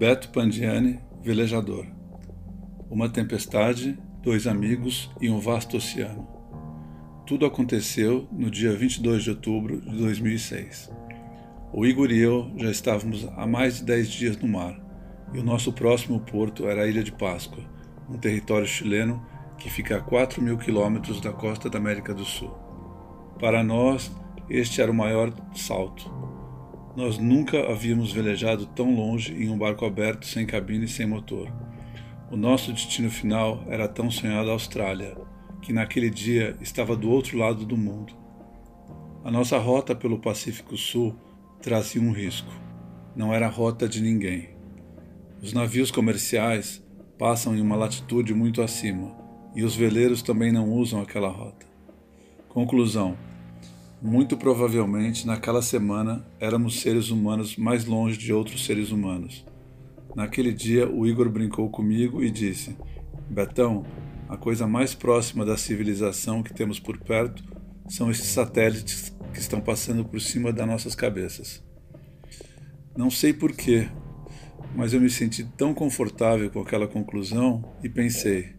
Beto Pandiani, velejador. Uma tempestade, dois amigos e um vasto oceano. Tudo aconteceu no dia 22 de outubro de 2006. O Igor e eu já estávamos há mais de 10 dias no mar, e o nosso próximo porto era a Ilha de Páscoa, um território chileno que fica a 4 mil quilômetros da costa da América do Sul. Para nós, este era o maior salto. Nós nunca havíamos velejado tão longe em um barco aberto, sem cabine e sem motor. O nosso destino final era tão sonhado a Austrália, que naquele dia estava do outro lado do mundo. A nossa rota pelo Pacífico Sul trazia um risco. Não era a rota de ninguém. Os navios comerciais passam em uma latitude muito acima e os veleiros também não usam aquela rota. Conclusão: muito provavelmente, naquela semana, éramos seres humanos mais longe de outros seres humanos. Naquele dia, o Igor brincou comigo e disse: Betão, a coisa mais próxima da civilização que temos por perto são esses satélites que estão passando por cima das nossas cabeças. Não sei porquê, mas eu me senti tão confortável com aquela conclusão e pensei: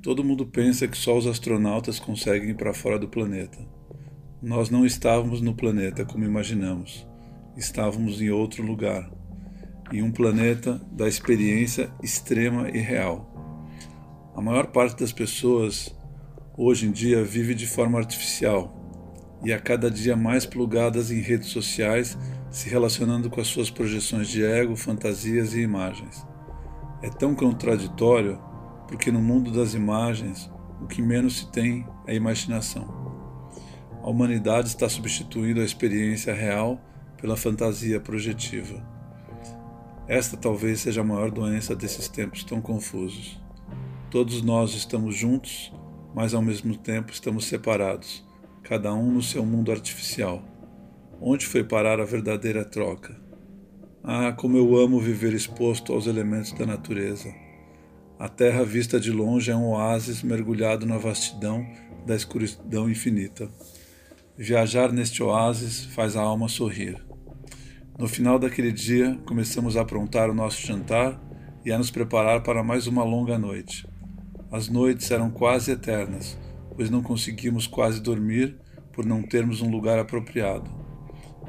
todo mundo pensa que só os astronautas conseguem ir para fora do planeta. Nós não estávamos no planeta como imaginamos. Estávamos em outro lugar, em um planeta da experiência extrema e real. A maior parte das pessoas hoje em dia vive de forma artificial e a cada dia mais plugadas em redes sociais, se relacionando com as suas projeções de ego, fantasias e imagens. É tão contraditório porque no mundo das imagens o que menos se tem é imaginação a humanidade está substituindo a experiência real pela fantasia projetiva. Esta talvez seja a maior doença desses tempos tão confusos. Todos nós estamos juntos, mas ao mesmo tempo estamos separados, cada um no seu mundo artificial. Onde foi parar a verdadeira troca? Ah, como eu amo viver exposto aos elementos da natureza. A terra vista de longe é um oásis mergulhado na vastidão da escuridão infinita. Viajar neste oásis faz a alma sorrir. No final daquele dia, começamos a aprontar o nosso jantar e a nos preparar para mais uma longa noite. As noites eram quase eternas, pois não conseguimos quase dormir por não termos um lugar apropriado.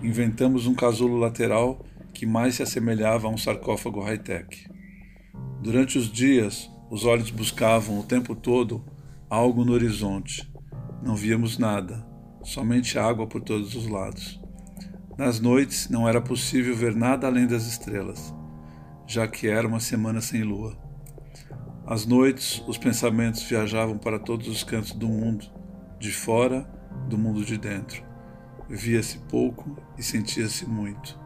Inventamos um casulo lateral que mais se assemelhava a um sarcófago high-tech. Durante os dias, os olhos buscavam o tempo todo algo no horizonte. Não víamos nada somente água por todos os lados. Nas noites não era possível ver nada além das estrelas, já que era uma semana sem lua. Às noites, os pensamentos viajavam para todos os cantos do mundo, de fora, do mundo de dentro. Via-se pouco e sentia-se muito.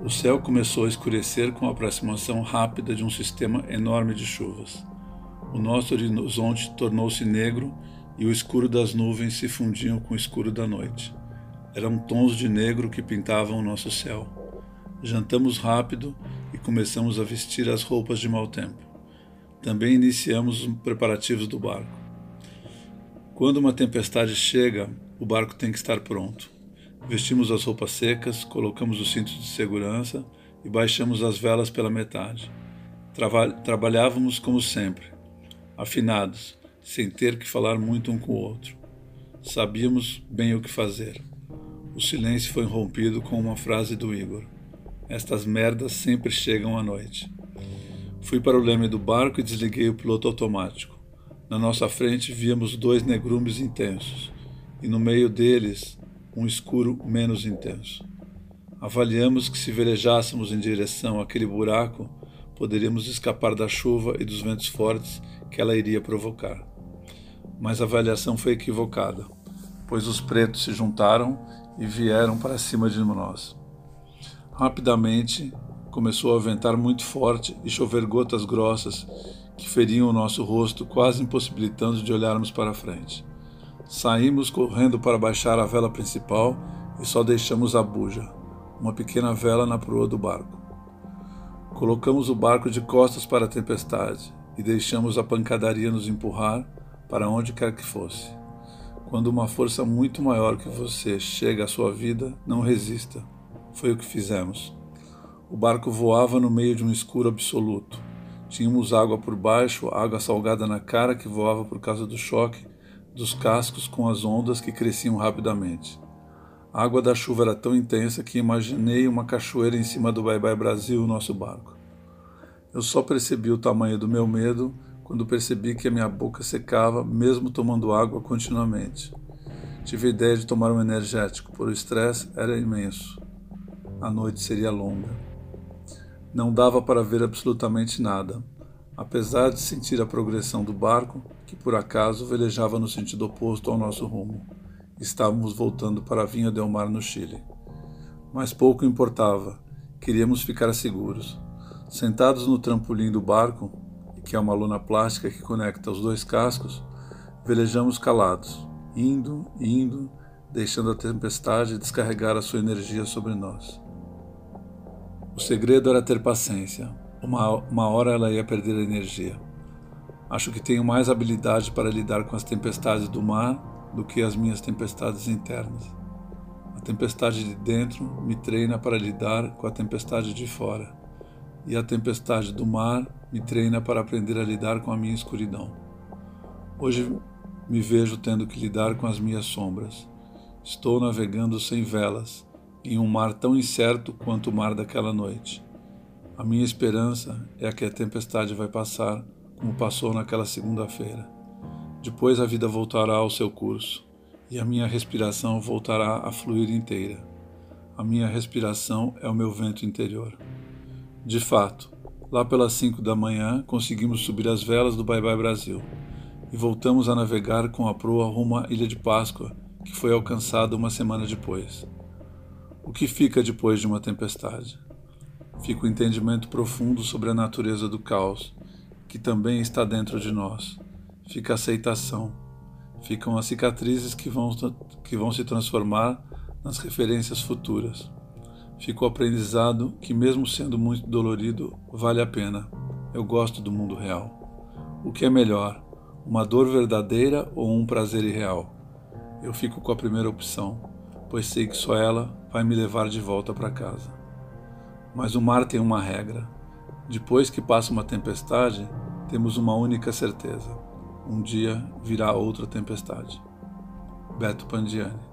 O céu começou a escurecer com a aproximação rápida de um sistema enorme de chuvas. O nosso horizonte tornou-se negro e o escuro das nuvens se fundiam com o escuro da noite. Eram tons de negro que pintavam o nosso céu. Jantamos rápido e começamos a vestir as roupas de mau tempo. Também iniciamos os preparativos do barco. Quando uma tempestade chega, o barco tem que estar pronto. Vestimos as roupas secas, colocamos os cintos de segurança e baixamos as velas pela metade. Trava trabalhávamos como sempre, afinados, sem ter que falar muito um com o outro. Sabíamos bem o que fazer. O silêncio foi rompido com uma frase do Igor. Estas merdas sempre chegam à noite. Fui para o leme do barco e desliguei o piloto automático. Na nossa frente víamos dois negrumes intensos, e no meio deles um escuro menos intenso. Avaliamos que se velejássemos em direção àquele buraco, poderíamos escapar da chuva e dos ventos fortes que ela iria provocar mas a avaliação foi equivocada, pois os pretos se juntaram e vieram para cima de nós. Rapidamente começou a ventar muito forte e chover gotas grossas que feriam o nosso rosto, quase impossibilitando de olharmos para frente. Saímos correndo para baixar a vela principal e só deixamos a buja, uma pequena vela na proa do barco. Colocamos o barco de costas para a tempestade e deixamos a pancadaria nos empurrar para onde quer que fosse. Quando uma força muito maior que você chega à sua vida, não resista. Foi o que fizemos. O barco voava no meio de um escuro absoluto. Tínhamos água por baixo, água salgada na cara que voava por causa do choque dos cascos com as ondas que cresciam rapidamente. A água da chuva era tão intensa que imaginei uma cachoeira em cima do Bye Bye Brasil, nosso barco. Eu só percebi o tamanho do meu medo quando percebi que a minha boca secava, mesmo tomando água continuamente. Tive a ideia de tomar um energético, por o estresse era imenso. A noite seria longa. Não dava para ver absolutamente nada, apesar de sentir a progressão do barco, que por acaso velejava no sentido oposto ao nosso rumo. Estávamos voltando para Vinha del Mar, no Chile. Mas pouco importava, queríamos ficar seguros. Sentados no trampolim do barco, que é uma lona plástica que conecta os dois cascos, velejamos calados, indo, indo, deixando a tempestade descarregar a sua energia sobre nós. O segredo era ter paciência. Uma, uma hora ela ia perder a energia. Acho que tenho mais habilidade para lidar com as tempestades do mar do que as minhas tempestades internas. A tempestade de dentro me treina para lidar com a tempestade de fora, e a tempestade do mar me treina para aprender a lidar com a minha escuridão. Hoje me vejo tendo que lidar com as minhas sombras. Estou navegando sem velas em um mar tão incerto quanto o mar daquela noite. A minha esperança é que a tempestade vai passar como passou naquela segunda-feira. Depois a vida voltará ao seu curso e a minha respiração voltará a fluir inteira. A minha respiração é o meu vento interior. De fato, lá pelas cinco da manhã conseguimos subir as velas do Bye Bye Brasil e voltamos a navegar com a proa rumo à Ilha de Páscoa, que foi alcançada uma semana depois. O que fica depois de uma tempestade? Fica o entendimento profundo sobre a natureza do caos, que também está dentro de nós. Fica a aceitação. Ficam as cicatrizes que vão, que vão se transformar nas referências futuras. Fica o aprendizado que, mesmo sendo muito dolorido, vale a pena. Eu gosto do mundo real. O que é melhor, uma dor verdadeira ou um prazer irreal? Eu fico com a primeira opção pois sei que só ela vai me levar de volta para casa. Mas o mar tem uma regra. Depois que passa uma tempestade, temos uma única certeza: um dia virá outra tempestade. Beto Pandiani